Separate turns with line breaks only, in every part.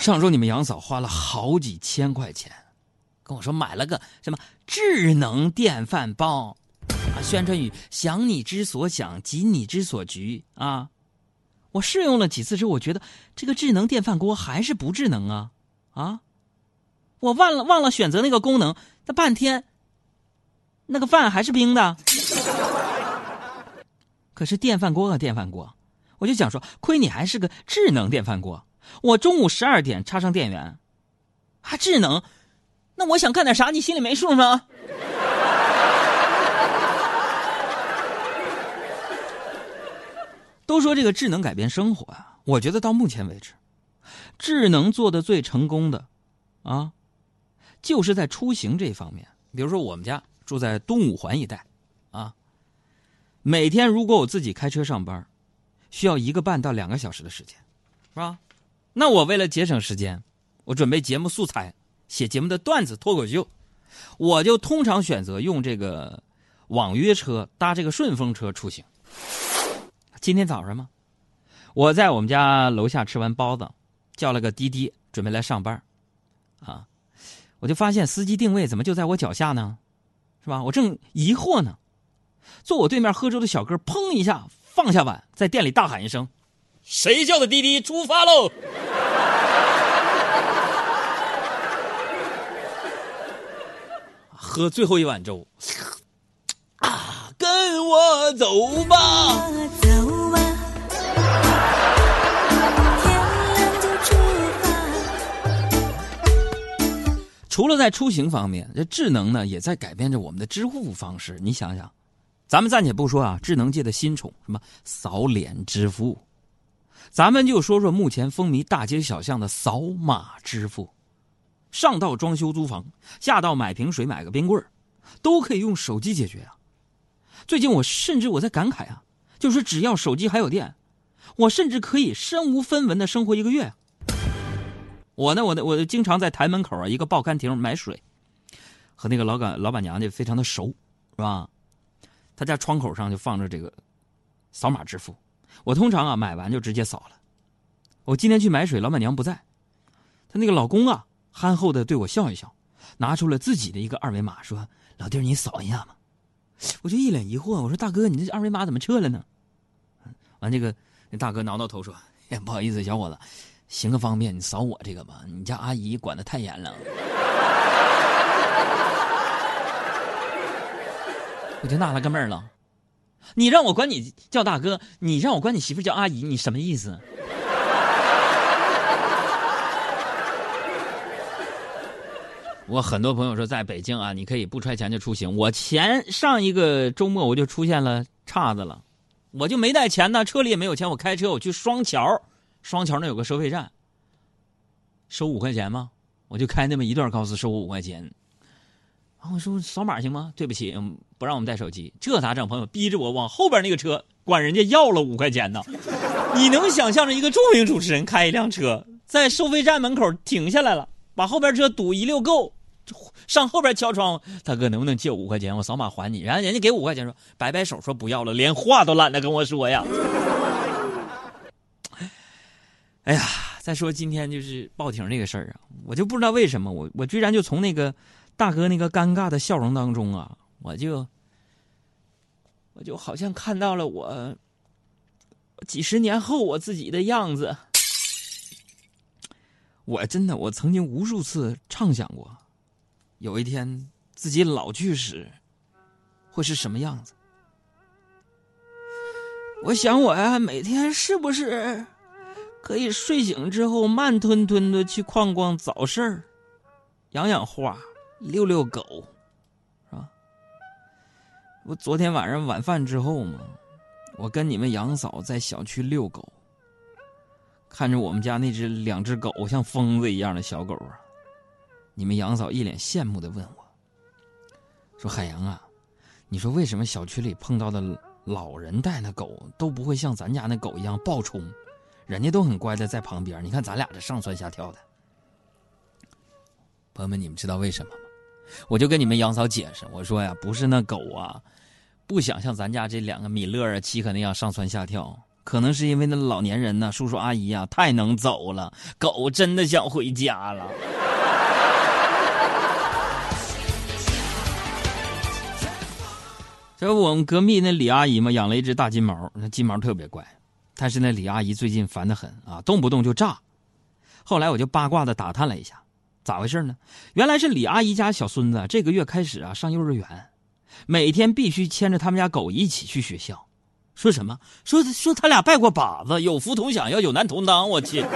上周你们杨嫂花了好几千块钱，跟我说买了个什么智能电饭煲，啊，宣传语想你之所想，急你之所急啊。我试用了几次之后，我觉得这个智能电饭锅还是不智能啊啊！我忘了忘了选择那个功能，那半天，那个饭还是冰的。可是电饭锅啊电饭锅，我就想说，亏你还是个智能电饭锅。我中午十二点插上电源，还智能，那我想干点啥，你心里没数吗？都说这个智能改变生活啊，我觉得到目前为止，智能做的最成功的，啊，就是在出行这方面。比如说我们家住在东五环一带，啊，每天如果我自己开车上班，需要一个半到两个小时的时间，是吧？那我为了节省时间，我准备节目素材、写节目的段子、脱口秀，我就通常选择用这个网约车搭这个顺风车出行。今天早上吗？我在我们家楼下吃完包子，叫了个滴滴，准备来上班啊，我就发现司机定位怎么就在我脚下呢？是吧？我正疑惑呢，坐我对面喝粥的小哥砰一下放下碗，在店里大喊一声：“谁叫的滴滴？出发喽！” 喝最后一碗粥，啊，跟我走吧。走吧，天亮就出发。除了在出行方面，这智能呢也在改变着我们的支付方式。你想想，咱们暂且不说啊，智能界的新宠什么扫脸支付，咱们就说说目前风靡大街小巷的扫码支付。上到装修租房，下到买瓶水、买个冰棍都可以用手机解决啊。最近我甚至我在感慨啊，就是只要手机还有电，我甚至可以身无分文的生活一个月。我呢，我呢，我经常在台门口啊一个报刊亭买水，和那个老板老板娘就非常的熟，是吧？他家窗口上就放着这个扫码支付，我通常啊买完就直接扫了。我今天去买水，老板娘不在，她那个老公啊。憨厚的对我笑一笑，拿出了自己的一个二维码，说：“老弟儿，你扫一下嘛。”我就一脸疑惑，我说：“大哥，你这二维码怎么撤了呢？”完，这个那大哥挠挠头说：“，不好意思，小伙子，行个方便，你扫我这个吧。你家阿姨管的太严了。”我就纳了个闷了，你让我管你叫大哥，你让我管你媳妇叫阿姨，你什么意思？我很多朋友说，在北京啊，你可以不揣钱就出行。我前上一个周末我就出现了岔子了，我就没带钱呢，车里也没有钱。我开车我去双桥，双桥那有个收费站，收五块钱吗？我就开那么一段高速，收五块钱。啊，我说扫码行吗？对不起，不让我们带手机，这咋整？朋友逼着我往后边那个车管人家要了五块钱呢。你能想象着一个著名主持人开一辆车在收费站门口停下来了，把后边车堵一溜够？上后边敲窗，大哥能不能借五块钱？我扫码还你。然后人家给五块钱，说摆摆手说不要了，连话都懒得跟我说呀。哎呀，再说今天就是报亭这个事儿啊，我就不知道为什么我我居然就从那个大哥那个尴尬的笑容当中啊，我就我就好像看到了我几十年后我自己的样子。我真的，我曾经无数次畅想过。有一天自己老去时，会是什么样子？我想我呀，每天是不是可以睡醒之后慢吞吞的去逛逛早市儿，养养花，遛遛狗，是吧？我昨天晚上晚饭之后嘛，我跟你们杨嫂在小区遛狗，看着我们家那只两只狗像疯子一样的小狗啊。你们杨嫂一脸羡慕的问我：“说海洋啊，你说为什么小区里碰到的老人带那狗都不会像咱家那狗一样暴冲，人家都很乖的在旁边。你看咱俩这上蹿下跳的。”朋友们，你们知道为什么？我就跟你们杨嫂解释，我说呀，不是那狗啊，不想像咱家这两个米勒啊、七可那样上蹿下跳。可能是因为那老年人呢，叔叔阿姨啊，太能走了，狗真的想回家了。这不我们隔壁那李阿姨嘛，养了一只大金毛，那金毛特别乖，但是那李阿姨最近烦得很啊，动不动就炸。后来我就八卦的打探了一下，咋回事呢？原来是李阿姨家小孙子这个月开始啊上幼儿园，每天必须牵着他们家狗一起去学校。说什么？说说他俩拜过把子，有福同享，要有难同当。我去！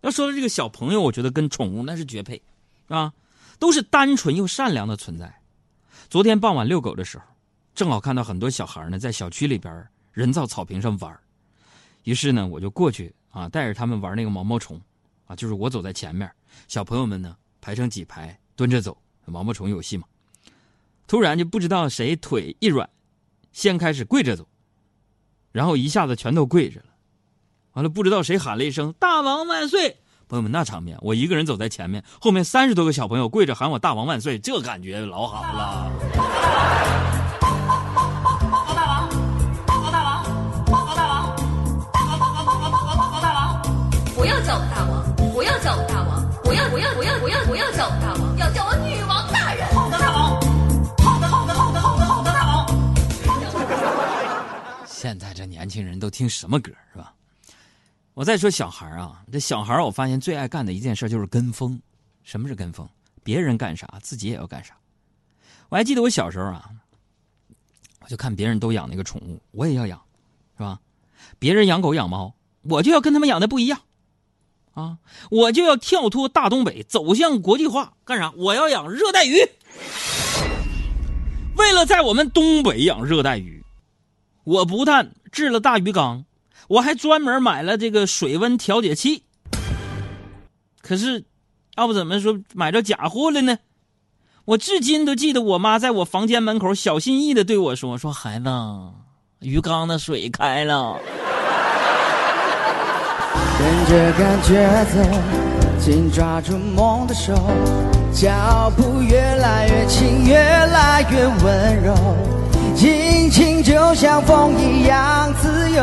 要说这个小朋友，我觉得跟宠物那是绝配，啊，都是单纯又善良的存在。昨天傍晚遛狗的时候，正好看到很多小孩呢在小区里边人造草坪上玩，于是呢我就过去啊带着他们玩那个毛毛虫，啊就是我走在前面，小朋友们呢排成几排蹲着走毛毛虫游戏嘛。突然就不知道谁腿一软，先开始跪着走，然后一下子全都跪着了，完了不知道谁喊了一声“大王万岁”。朋友们，那场面，我一个人走在前面，后面三十多个小朋友跪着喊我“大王万岁”，这感觉老好了。
大王，
不要叫我大王，不要不要不要不要不要叫我大王，要叫我女王大人。
好的大王，好的好的好的好的好的大王。
现在这年轻人都听什么歌是吧？我再说小孩啊，这小孩我发现最爱干的一件事就是跟风。什么是跟风？别人干啥，自己也要干啥。我还记得我小时候啊，我就看别人都养那个宠物，我也要养，是吧？别人养狗养猫，我就要跟他们养的不一样，啊，我就要跳脱大东北，走向国际化。干啥？我要养热带鱼。为了在我们东北养热带鱼，我不但制了大鱼缸。我还专门买了这个水温调节器，可是，要不怎么说买着假货了呢？我至今都记得我妈在我房间门口小心翼翼的对我说：“说孩子，鱼缸的水开了。”
跟着感觉走，紧抓住梦的手，脚步越来越轻，越来越温柔，心情就像风一样自由。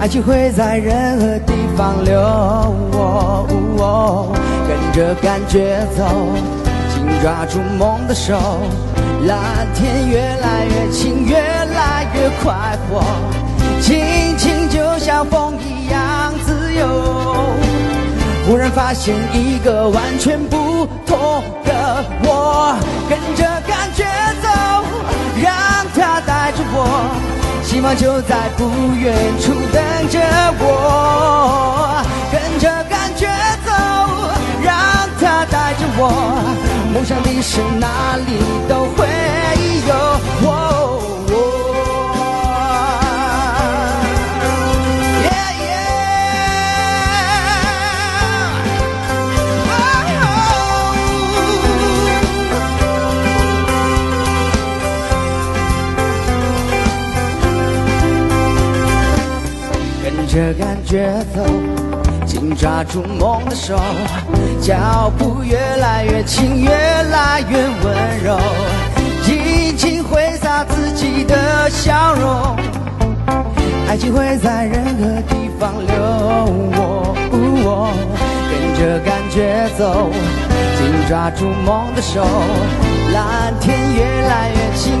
爱情会在任何地方流，跟着感觉走，紧抓住梦的手，蓝天越来越近，越来越快活，心情就像风一样。忽然发现一个完全不同的我，跟着感觉走，让它带着我。希望就在不远处等着我，跟着感觉走，让它带着我，梦想的事哪里都会有。住梦的手，脚步越来越轻，越来越温柔，尽情挥洒自己的笑容，爱情会在任何地方留我。跟着感觉走，紧抓住梦的手，蓝天越来越近，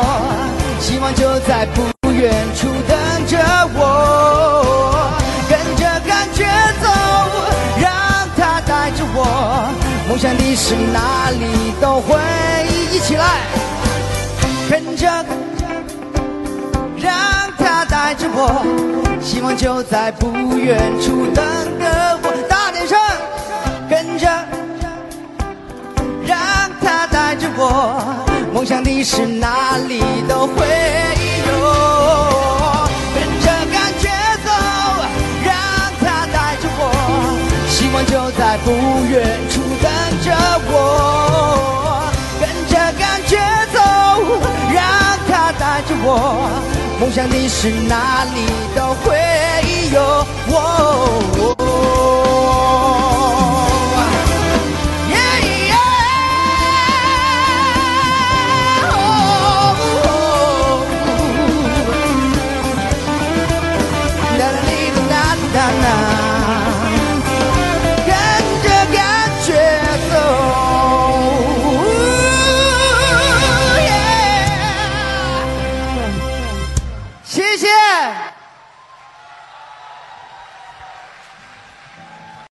我，希望就在不远处等着我，跟着感觉走，让它带着我，梦想的事哪里都会一起来，跟着。让它带着我，希望就在不远处等着我。大点声，跟着，让它带着我，梦想的事哪里都会有。跟着感觉走，让它带着我，希望就在不远处等着我。跟着感觉走，让它带着我。梦想的事哪里都会有。难呐、啊。